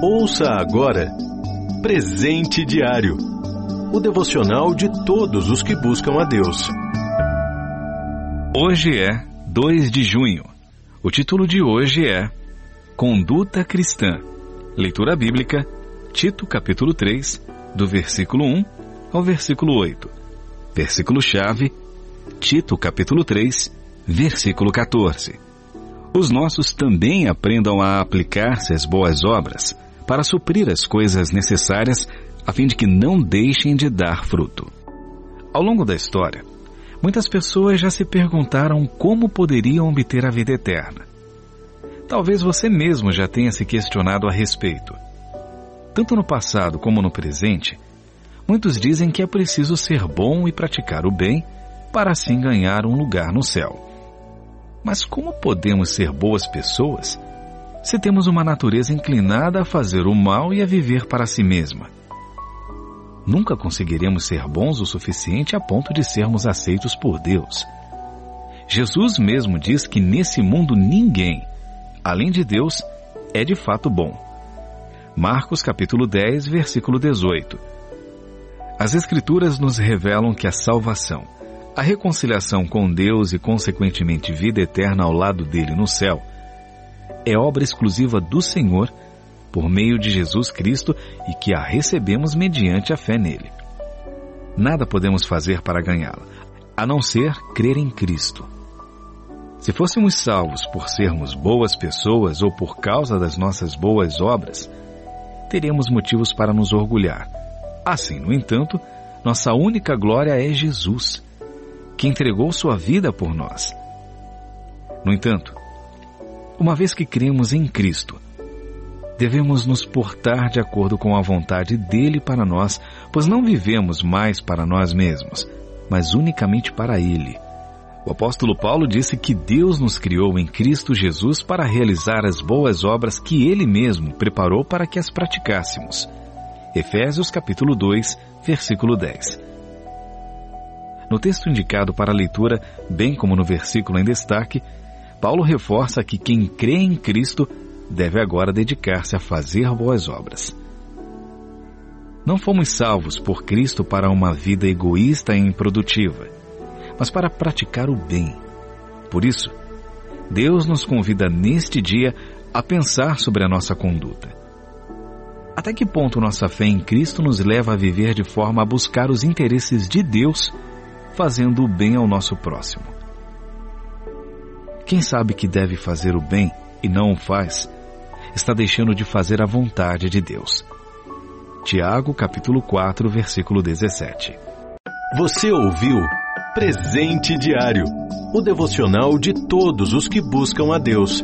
Ouça agora Presente Diário o devocional de todos os que buscam a Deus. Hoje é 2 de junho. O título de hoje é Conduta Cristã. Leitura bíblica, Tito capítulo 3, do versículo 1 ao versículo 8. Versículo-chave, Tito capítulo 3, versículo 14. Os nossos também aprendam a aplicar-se às boas obras para suprir as coisas necessárias a fim de que não deixem de dar fruto. Ao longo da história, muitas pessoas já se perguntaram como poderiam obter a vida eterna. Talvez você mesmo já tenha se questionado a respeito. Tanto no passado como no presente, muitos dizem que é preciso ser bom e praticar o bem para assim ganhar um lugar no céu. Mas como podemos ser boas pessoas se temos uma natureza inclinada a fazer o mal e a viver para si mesma? Nunca conseguiremos ser bons o suficiente a ponto de sermos aceitos por Deus. Jesus mesmo diz que nesse mundo ninguém, além de Deus, é de fato bom. Marcos capítulo 10, versículo 18. As Escrituras nos revelam que a salvação, a reconciliação com Deus e, consequentemente, vida eterna ao lado dele no céu, é obra exclusiva do Senhor por meio de Jesus Cristo e que a recebemos mediante a fé nele. Nada podemos fazer para ganhá-la, a não ser crer em Cristo. Se fôssemos salvos por sermos boas pessoas ou por causa das nossas boas obras, teríamos motivos para nos orgulhar. Assim, no entanto, nossa única glória é Jesus, que entregou sua vida por nós. No entanto, uma vez que cremos em Cristo, devemos nos portar de acordo com a vontade dele para nós, pois não vivemos mais para nós mesmos, mas unicamente para ele. O apóstolo Paulo disse que Deus nos criou em Cristo Jesus para realizar as boas obras que ele mesmo preparou para que as praticássemos. Efésios capítulo 2, versículo 10. No texto indicado para a leitura, bem como no versículo em destaque, Paulo reforça que quem crê em Cristo deve agora dedicar-se a fazer boas obras. Não fomos salvos por Cristo para uma vida egoísta e improdutiva, mas para praticar o bem. Por isso, Deus nos convida neste dia a pensar sobre a nossa conduta. Até que ponto nossa fé em Cristo nos leva a viver de forma a buscar os interesses de Deus, fazendo o bem ao nosso próximo? Quem sabe que deve fazer o bem e não o faz, está deixando de fazer a vontade de Deus. Tiago, capítulo 4, versículo 17. Você ouviu Presente Diário, o devocional de todos os que buscam a Deus.